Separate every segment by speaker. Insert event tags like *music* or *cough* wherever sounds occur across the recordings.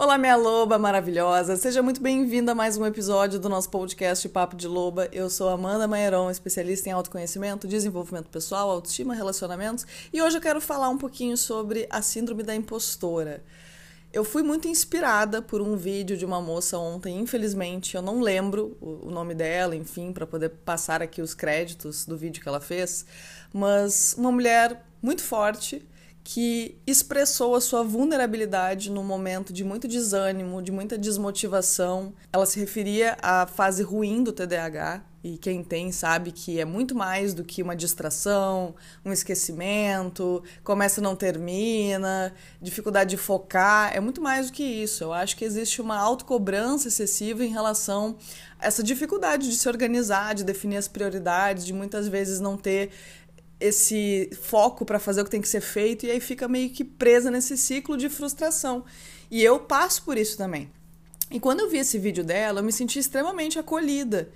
Speaker 1: Olá, minha loba maravilhosa! Seja muito bem-vinda a mais um episódio do nosso podcast Papo de Loba. Eu sou Amanda Maieron, especialista em autoconhecimento, desenvolvimento pessoal, autoestima, relacionamentos, e hoje eu quero falar um pouquinho sobre a síndrome da impostora. Eu fui muito inspirada por um vídeo de uma moça ontem, infelizmente eu não lembro o nome dela, enfim, para poder passar aqui os créditos do vídeo que ela fez, mas uma mulher muito forte que expressou a sua vulnerabilidade num momento de muito desânimo, de muita desmotivação. Ela se referia à fase ruim do TDAH, e quem tem sabe que é muito mais do que uma distração, um esquecimento, começa e não termina, dificuldade de focar, é muito mais do que isso. Eu acho que existe uma autocobrança excessiva em relação a essa dificuldade de se organizar, de definir as prioridades, de muitas vezes não ter esse foco para fazer o que tem que ser feito e aí fica meio que presa nesse ciclo de frustração. E eu passo por isso também. E quando eu vi esse vídeo dela, eu me senti extremamente acolhida.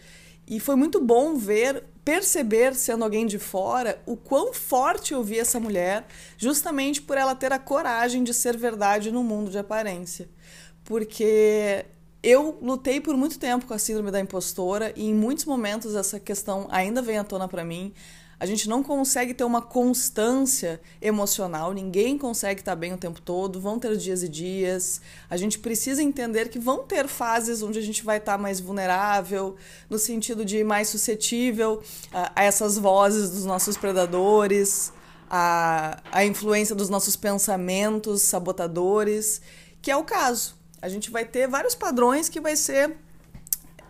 Speaker 1: E foi muito bom ver, perceber, sendo alguém de fora, o quão forte eu vi essa mulher, justamente por ela ter a coragem de ser verdade no mundo de aparência. Porque eu lutei por muito tempo com a síndrome da impostora e em muitos momentos essa questão ainda vem à tona para mim a gente não consegue ter uma constância emocional, ninguém consegue estar bem o tempo todo, vão ter dias e dias. A gente precisa entender que vão ter fases onde a gente vai estar mais vulnerável, no sentido de mais suscetível a, essas vozes dos nossos predadores, a, a influência dos nossos pensamentos sabotadores, que é o caso. A gente vai ter vários padrões que vai ser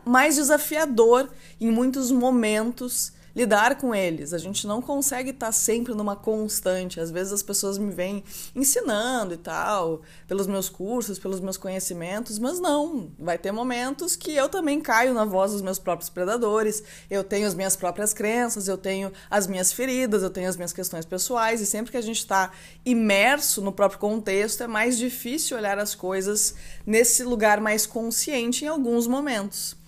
Speaker 1: mais desafiador em muitos momentos lidar com eles. A gente não consegue estar sempre numa constante. Às vezes as pessoas me vêm ensinando e tal, pelos meus cursos, pelos meus conhecimentos, mas não. Vai ter momentos que eu também caio na voz dos meus próprios predadores. Eu tenho as minhas próprias crenças, eu tenho as minhas feridas, eu tenho as minhas questões pessoais, e sempre que a gente está imerso no próprio contexto, é mais difícil olhar as coisas nesse lugar mais consciente em alguns momentos.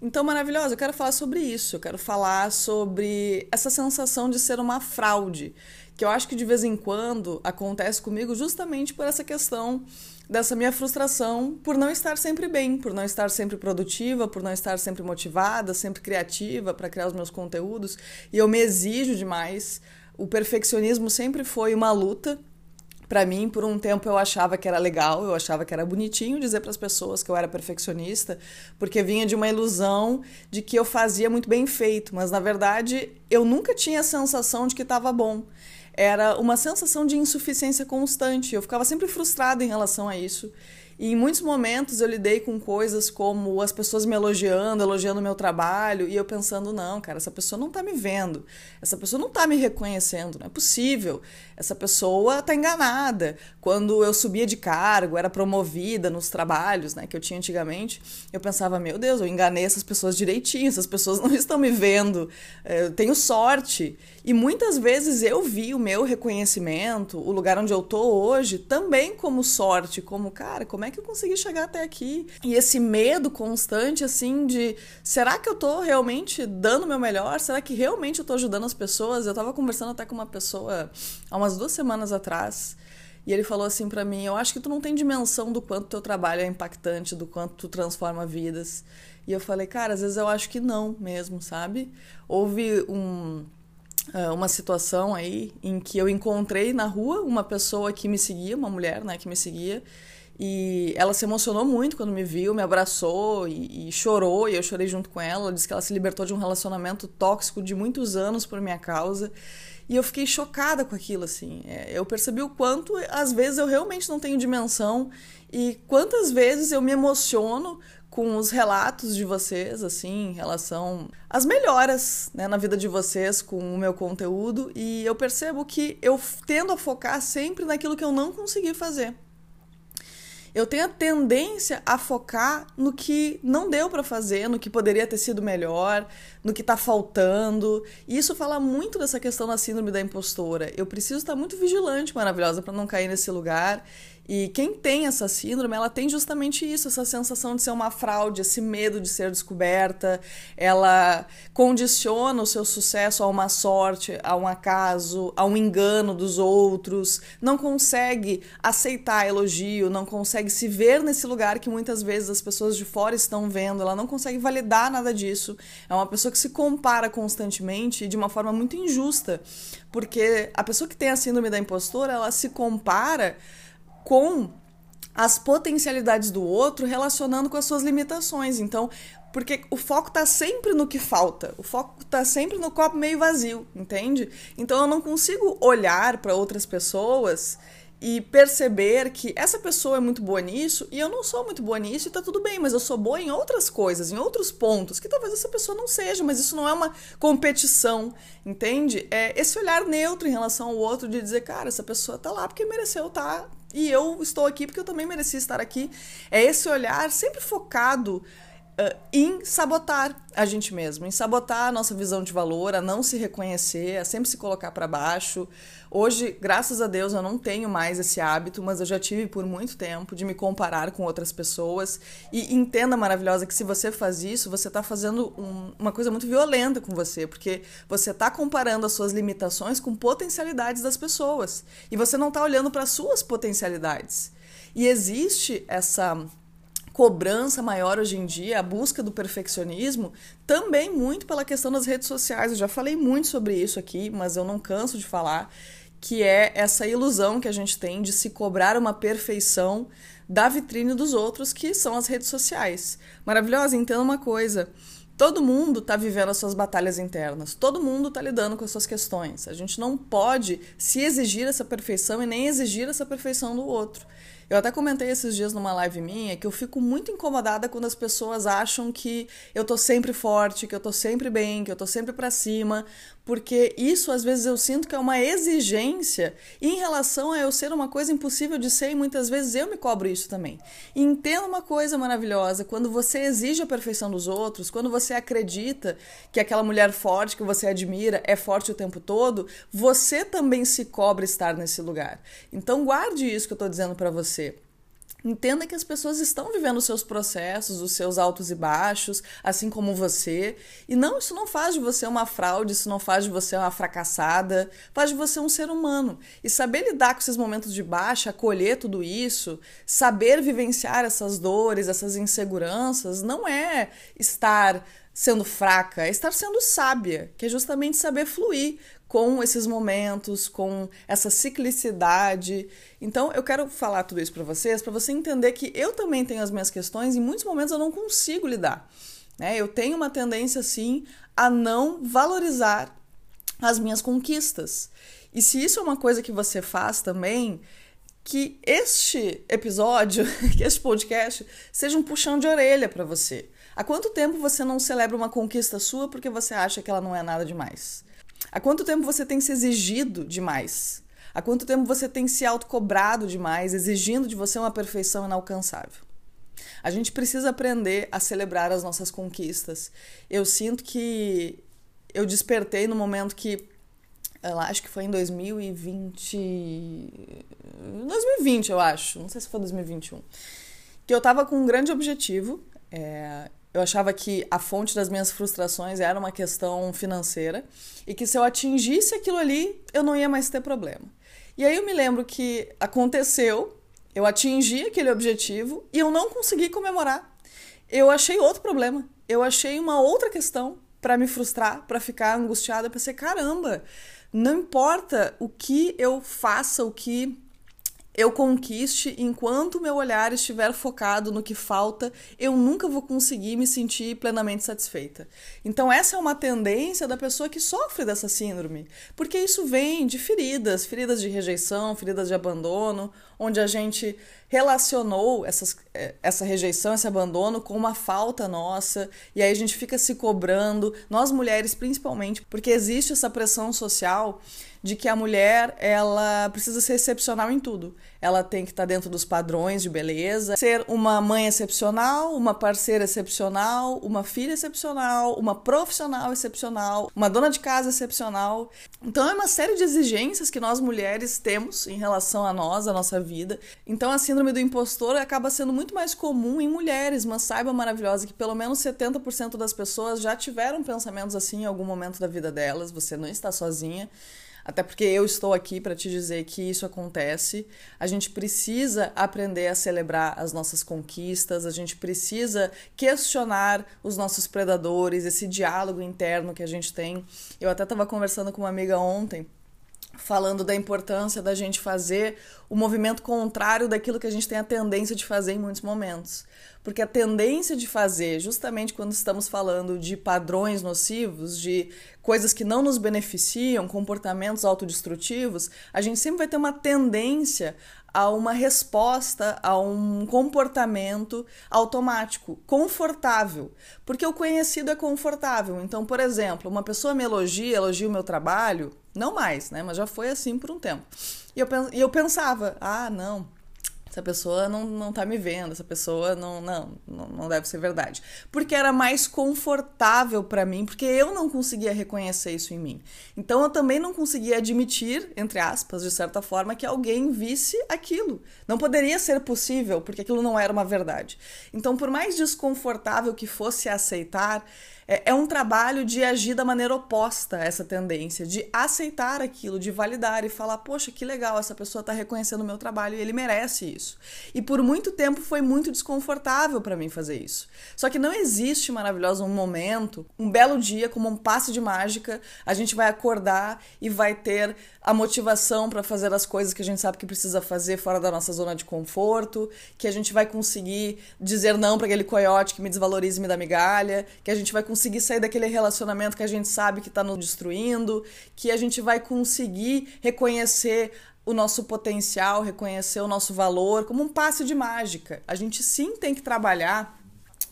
Speaker 1: Então, maravilhosa, eu quero falar sobre isso. Eu quero falar sobre essa sensação de ser uma fraude, que eu acho que de vez em quando acontece comigo justamente por essa questão dessa minha frustração por não estar sempre bem, por não estar sempre produtiva, por não estar sempre motivada, sempre criativa para criar os meus conteúdos, e eu me exijo demais. O perfeccionismo sempre foi uma luta para mim, por um tempo eu achava que era legal, eu achava que era bonitinho dizer para as pessoas que eu era perfeccionista, porque vinha de uma ilusão de que eu fazia muito bem feito, mas na verdade eu nunca tinha a sensação de que estava bom. Era uma sensação de insuficiência constante. Eu ficava sempre frustrada em relação a isso. E em muitos momentos eu lidei com coisas como as pessoas me elogiando, elogiando o meu trabalho, e eu pensando, não, cara, essa pessoa não tá me vendo, essa pessoa não tá me reconhecendo, não é possível, essa pessoa tá enganada. Quando eu subia de cargo, era promovida nos trabalhos né, que eu tinha antigamente, eu pensava, meu Deus, eu enganei essas pessoas direitinho, essas pessoas *laughs* não estão me vendo, eu tenho sorte. E muitas vezes eu vi o meu reconhecimento, o lugar onde eu tô hoje, também como sorte, como, cara, como é que eu consegui chegar até aqui? E esse medo constante, assim, de será que eu tô realmente dando o meu melhor? Será que realmente eu tô ajudando as pessoas? Eu tava conversando até com uma pessoa há umas duas semanas atrás. E ele falou assim para mim: Eu acho que tu não tem dimensão do quanto teu trabalho é impactante, do quanto tu transforma vidas. E eu falei: Cara, às vezes eu acho que não mesmo, sabe? Houve um uma situação aí em que eu encontrei na rua uma pessoa que me seguia, uma mulher, né, que me seguia, e ela se emocionou muito quando me viu, me abraçou e, e, chorou, e eu chorei junto com ela. Ela disse que ela se libertou de um relacionamento tóxico de muitos anos por minha causa. E eu fiquei chocada com aquilo, assim. É, eu percebi o quanto, às vezes, eu realmente não tenho dimensão e quantas vezes eu me emociono com os relatos de vocês, assim, em relação às melhoras né, na vida de vocês com o meu conteúdo, e eu percebo que eu tendo a focar sempre naquilo que eu não consegui fazer. Eu tenho a tendência a focar no que não deu para fazer, no que poderia ter sido melhor, no que está faltando. E isso fala muito dessa questão da síndrome da impostora. Eu preciso estar muito vigilante, maravilhosa, para não cair nesse lugar E quem tem essa síndrome, ela tem justamente isso, essa sensação de ser uma fraude, esse medo de ser descoberta. Ela condiciona o seu sucesso a uma sorte, a um acaso, a um engano dos outros. Não consegue aceitar elogio, não consegue se ver nesse lugar que muitas vezes as pessoas de fora estão vendo. Ela não consegue validar nada disso. É uma pessoa que se compara constantemente de uma forma muito injusta, porque a pessoa que tem a síndrome da impostora, ela se compara com as potencialidades do outro relacionando com as suas limitações. Então, porque o foco está sempre no que falta, o foco está sempre no copo meio vazio, entende? Então eu não consigo olhar para outras pessoas e perceber que essa pessoa é muito boa nisso e eu não sou muito boa nisso e tá tudo bem, mas eu sou boa em outras coisas, em outros pontos que talvez essa pessoa não seja, mas isso não é uma competição, entende? É esse olhar neutro em relação ao outro de dizer, cara, essa pessoa tá lá porque mereceu estar tá, e eu estou aqui porque eu também mereci estar aqui. É esse olhar sempre focado uh, em sabotar a gente mesmo, em sabotar a nossa visão de valor, a não se reconhecer, a sempre se colocar para baixo. Hoje, graças a Deus, eu não tenho mais esse hábito, mas eu já tive por muito tempo de me comparar com outras pessoas. E entenda, maravilhosa, que se você faz isso, você está fazendo um, uma coisa muito violenta com você, porque você está comparando as suas limitações com potencialidades das pessoas. E você não está olhando para as suas potencialidades. E existe essa cobrança maior hoje em dia, a busca do perfeccionismo, também muito pela questão das redes sociais. Eu já falei muito sobre isso aqui, mas eu não canso de falar que é essa ilusão que a gente tem de se cobrar uma perfeição da vitrine dos outros, que são as redes sociais. Maravilhosa, entenda uma coisa. Todo mundo está vivendo as suas batalhas internas, todo mundo está lidando com as suas questões. A gente não pode se exigir essa perfeição e nem exigir essa perfeição do outro. Eu até comentei esses dias numa live minha que eu fico muito incomodada quando as pessoas acham que eu tô sempre forte, que eu tô sempre bem, que eu tô sempre para cima, porque isso às vezes eu sinto que é uma exigência em relação a eu ser uma coisa impossível de ser e muitas vezes eu me cobro isso também. Entenda uma coisa maravilhosa, quando você exige a perfeição dos outros, quando você acredita que aquela mulher forte que você admira é forte o tempo todo, você também se cobra estar nesse lugar. Então guarde isso que eu tô dizendo para você você. Entenda que as pessoas estão vivendo os seus processos, os seus altos e baixos, assim como você. E não, isso não faz de você uma fraude, isso não faz de você uma fracassada, faz de você um ser humano. E saber lidar com esses momentos de baixa, acolher tudo isso, saber vivenciar essas dores, essas inseguranças, não é estar sendo fraca, é estar sendo sábia, que é justamente saber fluir com esses momentos, com essa ciclicidade. Então, eu quero falar tudo isso para vocês, para você entender que eu também tenho as minhas questões e em muitos momentos eu não consigo lidar. Né? Eu tenho uma tendência, sim, a não valorizar as minhas conquistas. E se isso é uma coisa que você faz também, que este episódio, *laughs* que este podcast, seja um puxão de orelha para você. Há quanto tempo você não celebra uma conquista sua porque você acha que ela não é nada demais? Há quanto tempo você tem se exigido demais? Há quanto tempo você tem se autocobrado demais, exigindo de você uma perfeição inalcançável? A gente precisa aprender a celebrar as nossas conquistas. Eu sinto que eu despertei no momento que eu acho que foi em 2020. 2020, eu acho. Não sei se foi 2021. Que eu tava com um grande objetivo. É, eu achava que a fonte das minhas frustrações era uma questão financeira e que se eu atingisse aquilo ali, eu não ia mais ter problema. E aí eu me lembro que aconteceu, eu atingi aquele objetivo e eu não consegui comemorar. Eu achei outro problema, eu achei uma outra questão para me frustrar, para ficar angustiada, pensei, caramba, não importa o que eu faça, o que eu conquiste enquanto meu olhar estiver focado no que falta, eu nunca vou conseguir me sentir plenamente satisfeita. Então, essa é uma tendência da pessoa que sofre dessa síndrome, porque isso vem de feridas, feridas de rejeição, feridas de abandono, onde a gente relacionou essas, eh, essa rejeição, esse abandono com uma falta nossa, e aí a gente fica se cobrando, nós mulheres principalmente, porque existe essa pressão social de que a mulher ela precisa ser excepcional em tudo. Ela tem que estar tá dentro dos padrões de beleza, ser uma mãe excepcional, uma parceira excepcional, uma filha excepcional, uma profissional excepcional, uma dona de casa excepcional. Então é uma série de exigências que nós mulheres temos em relação a nós, a nossa vida. Então a síndrome do impostor acaba sendo muito mais comum em mulheres, mas saiba maravilhosa que pelo menos 70% das pessoas já tiveram pensamentos assim em algum momento da vida delas. Você não está sozinha. Até porque eu estou aqui para te dizer que isso acontece. A gente precisa aprender a celebrar as nossas conquistas, a gente precisa questionar os nossos predadores, esse diálogo interno que a gente tem. Eu até estava conversando com uma amiga ontem falando da importância da gente fazer o movimento contrário daquilo que a gente tem a tendência de fazer em muitos momentos. Porque a tendência de fazer, justamente quando estamos falando de padrões nocivos, de coisas que não nos beneficiam, comportamentos autodestrutivos, a gente sempre vai ter uma tendência a uma resposta, a um comportamento automático, confortável. Porque o conhecido é confortável. Então, por exemplo, uma pessoa me elogia, elogia o meu trabalho, não mais, né? Mas já foi assim por um tempo. E eu, e eu pensava, ah, não, essa pessoa não, não tá me vendo, essa pessoa não, não, não deve ser verdade. Porque era mais confortável para mim, porque eu não conseguia reconhecer isso em mim. Então eu também não conseguia admitir, entre aspas, de certa forma, que alguém visse aquilo. Não poderia ser possível, porque aquilo não era uma verdade. Então, por mais desconfortável que fosse aceitar, é, é um trabalho de agir da maneira oposta a essa tendência, de aceitar aquilo, de validar e falar: poxa, que legal, essa pessoa está reconhecendo o meu trabalho e ele merece isso. E por muito tempo foi muito desconfortável para mim fazer isso. Só que não existe maravilhoso um momento, um belo dia, como um passe de mágica, a gente vai acordar e vai ter a motivação para fazer as coisas que a gente sabe que precisa fazer fora da nossa zona de conforto, que a gente vai conseguir dizer não para aquele coiote que me desvaloriza e me dá migalha, que a gente vai conseguir sair daquele relacionamento que a gente sabe que está nos destruindo, que a gente vai conseguir reconhecer o nosso potencial, reconhecer o nosso valor como um passe de mágica. A gente sim tem que trabalhar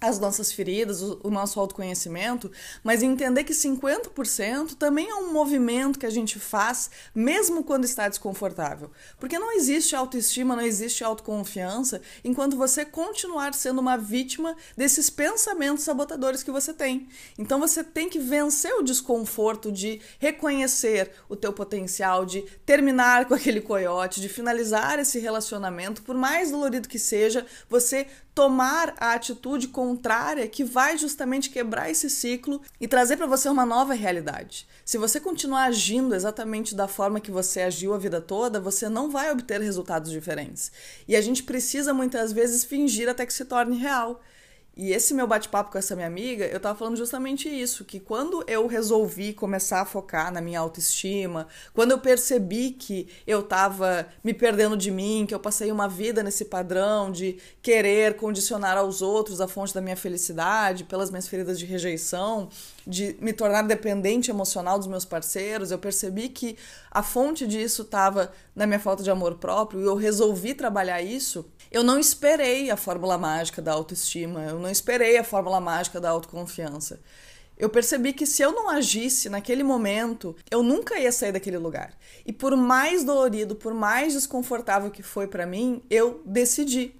Speaker 1: as nossas feridas, o, nosso autoconhecimento, mas entender que 50% também é um movimento que a gente faz mesmo quando está desconfortável. Porque não existe autoestima, não existe autoconfiança enquanto você continuar sendo uma vítima desses pensamentos sabotadores que você tem. Então você tem que vencer o desconforto de reconhecer o teu potencial, de terminar com aquele coiote, de finalizar esse relacionamento, por mais dolorido que seja, você tomar a atitude contrária que vai justamente quebrar esse ciclo e trazer para você uma nova realidade. Se você continuar agindo exatamente da forma que você agiu a vida toda, você não vai obter resultados diferentes. E a gente precisa muitas vezes fingir até que se torne real. E esse meu bate-papo com essa minha amiga, eu tava falando justamente isso, que quando eu resolvi começar a focar na minha autoestima, quando eu percebi que eu tava me perdendo de mim, que eu passei uma vida nesse padrão de querer condicionar aos outros a fonte da minha felicidade, pelas minhas feridas de rejeição, de me tornar dependente emocional dos meus parceiros, eu percebi que a fonte disso estava na minha falta de amor próprio e eu resolvi trabalhar isso. Eu não esperei a fórmula mágica da autoestima, eu não esperei a fórmula mágica da autoconfiança. Eu percebi que se eu não agisse naquele momento, eu nunca ia sair daquele lugar. E por mais dolorido, por mais desconfortável que foi para mim, eu decidi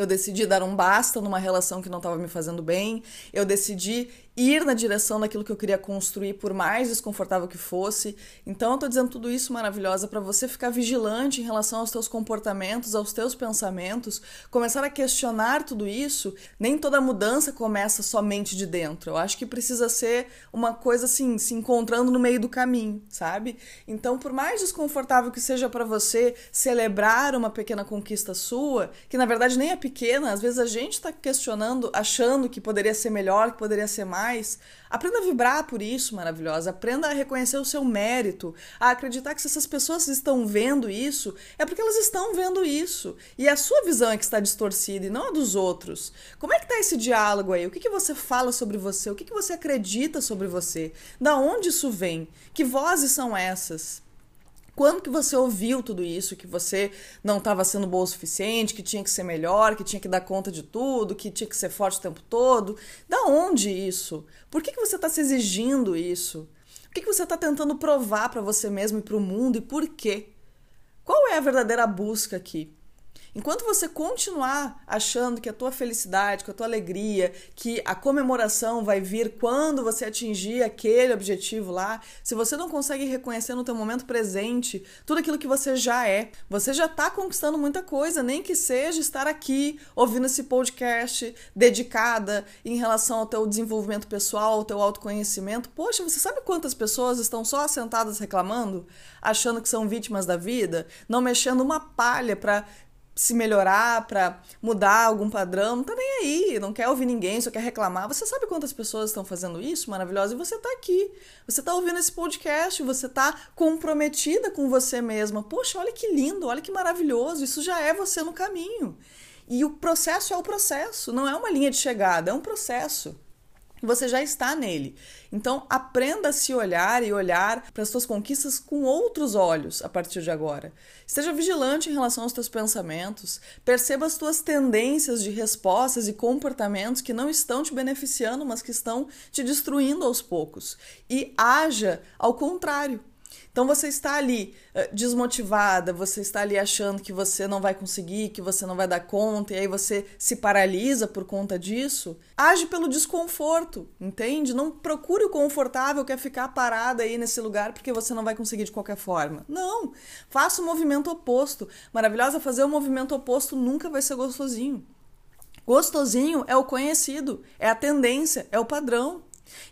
Speaker 1: eu decidi dar um basta numa relação que não estava me fazendo bem. Eu decidi ir na direção daquilo que eu queria construir, por mais desconfortável que fosse. Então, eu tô dizendo tudo isso maravilhosa para você ficar vigilante em relação aos teus comportamentos, aos teus pensamentos, começar a questionar tudo isso. Nem toda mudança começa somente de dentro. Eu acho que precisa ser uma coisa assim, se encontrando no meio do caminho, sabe? Então, por mais desconfortável que seja para você celebrar uma pequena conquista sua, que na verdade nem é pequena, às vezes a gente está questionando, achando que poderia ser melhor, que poderia ser mais mais. Aprenda a vibrar por isso, maravilhosa. Aprenda a reconhecer o seu mérito, a acreditar que se essas pessoas estão vendo isso, é porque elas estão vendo isso. E a sua visão é que está distorcida e não a dos outros. Como é que está esse diálogo aí? O que, que você fala sobre você? O que, que você acredita sobre você? Da onde isso vem? Que vozes são essas? Quando que você ouviu tudo isso, que você não estava sendo boa o suficiente, que tinha que ser melhor, que tinha que dar conta de tudo, que tinha que ser forte o tempo todo? Da onde isso? Por que, que você está se exigindo isso? O que, que você está tentando provar para você mesmo e para o mundo e por quê? Qual é a verdadeira busca aqui? Enquanto você continuar achando que a tua felicidade, que a tua alegria, que a comemoração vai vir quando você atingir aquele objetivo lá, se você não consegue reconhecer no teu momento presente tudo aquilo que você já é, você já está conquistando muita coisa, nem que seja estar aqui ouvindo esse podcast dedicada em relação ao teu desenvolvimento pessoal, ao teu autoconhecimento. Poxa, você sabe quantas pessoas estão só sentadas reclamando, achando que são vítimas da vida, não mexendo uma palha para se melhorar, para mudar algum padrão, não tá nem aí, não quer ouvir ninguém, só quer reclamar. Você sabe quantas pessoas estão fazendo isso maravilhoso e você tá aqui. Você tá ouvindo esse podcast, você tá comprometida com você mesma. Poxa, olha que lindo, olha que maravilhoso, isso já é você no caminho. E o processo é o processo, não é uma linha de chegada, é um processo você já está nele. Então, aprenda a se olhar e olhar para as suas conquistas com outros olhos a partir de agora. Esteja vigilante em relação aos teus pensamentos, perceba as tuas tendências de respostas e comportamentos que não estão te beneficiando, mas que estão te destruindo aos poucos. E haja ao contrário. Então você está ali uh, desmotivada, você está ali achando que você não vai conseguir, que você não vai dar conta, e aí você se paralisa por conta disso. Age pelo desconforto, entende? Não procure o confortável que é ficar parada aí nesse lugar porque você não vai conseguir de qualquer forma. Não! Faça o movimento oposto. Maravilhosa, fazer o movimento oposto nunca vai ser gostosinho. Gostosinho é o conhecido, é a tendência, é o padrão.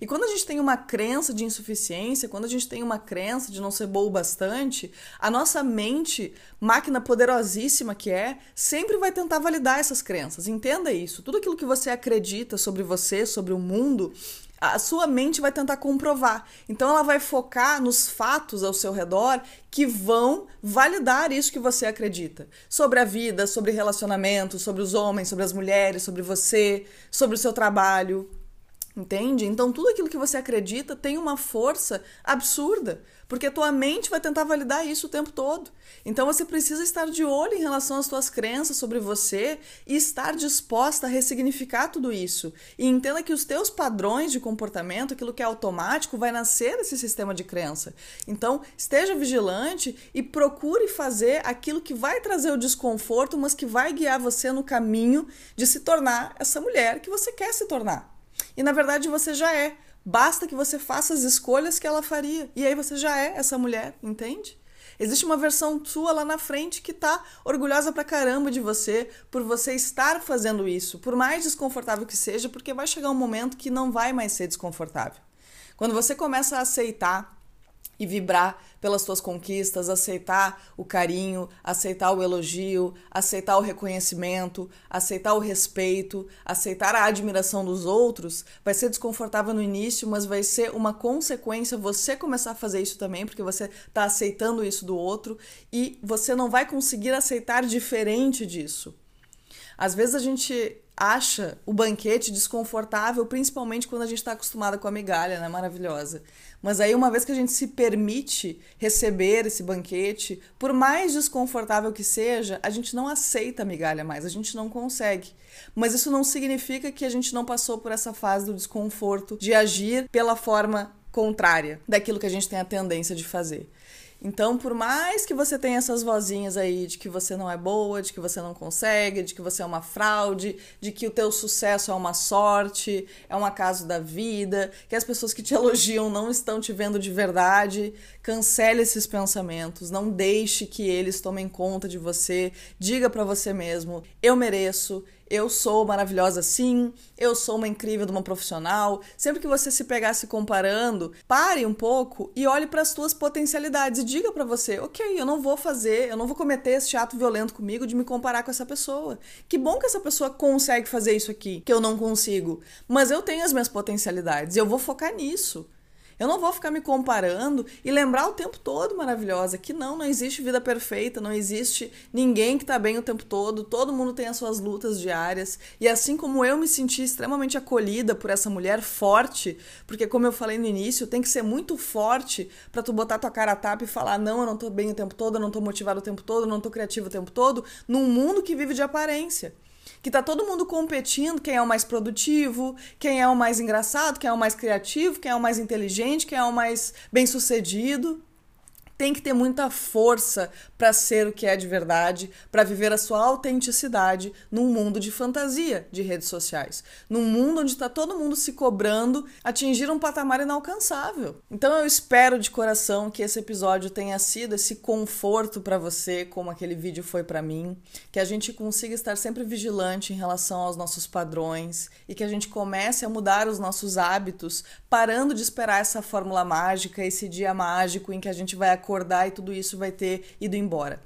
Speaker 1: E quando a gente tem uma crença de insuficiência, quando a gente tem uma crença de não ser boa o bastante, a nossa mente, máquina poderosíssima que é, sempre vai tentar validar essas crenças. Entenda isso. Tudo aquilo que você acredita sobre você, sobre o mundo, a sua mente vai tentar comprovar. Então ela vai focar nos fatos ao seu redor que vão validar isso que você acredita. Sobre a vida, sobre relacionamentos, sobre os homens, sobre as mulheres, sobre você, sobre o seu trabalho. Entende? Então tudo aquilo que você acredita tem uma força absurda, porque a tua mente vai tentar validar isso o tempo todo. Então você precisa estar de olho em relação às tuas crenças sobre você e estar disposta a ressignificar tudo isso. E entenda que os teus padrões de comportamento, aquilo que é automático, vai nascer desse sistema de crença. Então, esteja vigilante e procure fazer aquilo que vai trazer o desconforto, mas que vai guiar você no caminho de se tornar essa mulher que você quer se tornar. E na verdade você já é. Basta que você faça as escolhas que ela faria. E aí você já é essa mulher, entende? Existe uma versão sua lá na frente que tá orgulhosa pra caramba de você por você estar fazendo isso, por mais desconfortável que seja, porque vai chegar um momento que não vai mais ser desconfortável. Quando você começa a aceitar e vibrar pelas tuas conquistas, aceitar o carinho, aceitar o elogio, aceitar o reconhecimento, aceitar o respeito, aceitar a admiração dos outros, vai ser desconfortável no início, mas vai ser uma consequência você começar a fazer isso também, porque você está aceitando isso do outro e você não vai conseguir aceitar diferente disso. Às vezes a gente acha o banquete desconfortável, principalmente quando a gente está acostumada com a migalha, né? Maravilhosa. Mas aí, uma vez que a gente se permite receber esse banquete, por mais desconfortável que seja, a gente não aceita a migalha mais, a gente não consegue. Mas isso não significa que a gente não passou por essa fase do desconforto de agir pela forma contrária daquilo que a gente tem a tendência de fazer. Então, por mais que você tenha essas vozinhas aí de que você não é boa, de que você não consegue, de que você é uma fraude, de que o teu sucesso é uma sorte, é um acaso da vida, que as pessoas que te *laughs* elogiam não estão te vendo de verdade, cancele esses pensamentos, não deixe que eles tomem conta de você. Diga para você mesmo: eu mereço, eu sou maravilhosa sim, eu sou uma incrível de uma profissional. Sempre que você se pegar se comparando, pare um pouco e olhe para as suas potencialidades e diga para você: ok, eu não vou fazer, eu não vou cometer esse ato violento comigo de me comparar com essa pessoa. Que bom que essa pessoa consegue fazer isso aqui, que eu não consigo. Mas eu tenho as minhas potencialidades eu vou focar nisso. Eu não vou ficar me comparando e lembrar o tempo todo, maravilhosa, que não, não existe vida perfeita, não existe ninguém que tá bem o tempo todo, todo mundo tem as suas lutas diárias. E assim como eu me senti extremamente acolhida por essa mulher forte, porque como eu falei no início, tem que ser muito forte para tu botar tua cara a tapa e falar: "Não, eu não tô bem o tempo todo, eu não tô motivado o tempo todo, eu não tô criativo o tempo todo", num mundo que vive de aparência que tá todo mundo competindo quem é o mais produtivo, quem é o mais engraçado, quem é o mais criativo, quem é o mais inteligente, quem é o mais bem-sucedido. Tem que ter muita força para ser o que é de verdade, para viver a sua autenticidade num mundo de fantasia de redes sociais, num mundo onde está todo mundo se cobrando atingir um patamar inalcançável. Então eu espero de coração que esse episódio tenha sido esse conforto para você, como aquele vídeo foi para mim, que a gente consiga estar sempre vigilante em relação aos nossos padrões e que a gente comece a mudar os nossos hábitos, parando de esperar essa fórmula mágica, esse dia mágico em que a gente vai acordar e tudo isso vai ter ido embora.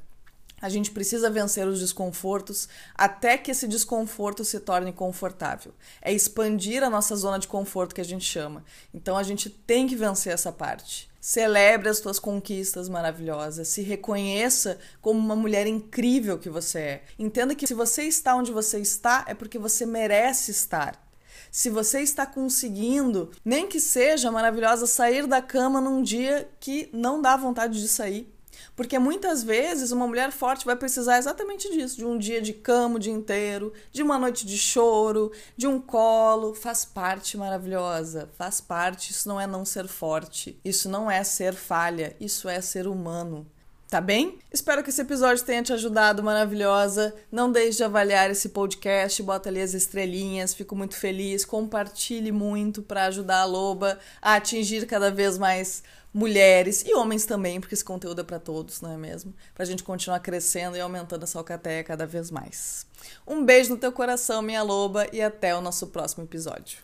Speaker 1: A gente precisa vencer os desconfortos até que esse desconforto se torne confortável. É expandir a nossa zona de conforto que a gente chama. Então a gente tem que vencer essa parte. Celebre as suas conquistas maravilhosas, se reconheça como uma mulher incrível que você é. Entenda que se você está onde você está é porque você merece estar. Se você está conseguindo, nem que seja maravilhosa, sair da cama num dia que não dá vontade de sair. Porque muitas vezes uma mulher forte vai precisar exatamente disso, de um dia de cama o dia inteiro, de uma noite de choro, de um colo, faz parte maravilhosa, faz parte, isso não é não ser forte, isso não é ser falha, isso é ser humano. Tá bem? Espero que esse episódio tenha te ajudado, maravilhosa. Não deixe de avaliar esse podcast, bota ali as estrelinhas, fico muito feliz. Compartilhe muito para ajudar a Loba a atingir cada vez mais mulheres e homens também, porque esse conteúdo é para todos, não é mesmo? Pra gente continuar crescendo e aumentando essa alcateia cada vez mais. Um beijo no teu coração, minha loba, e até o nosso próximo episódio.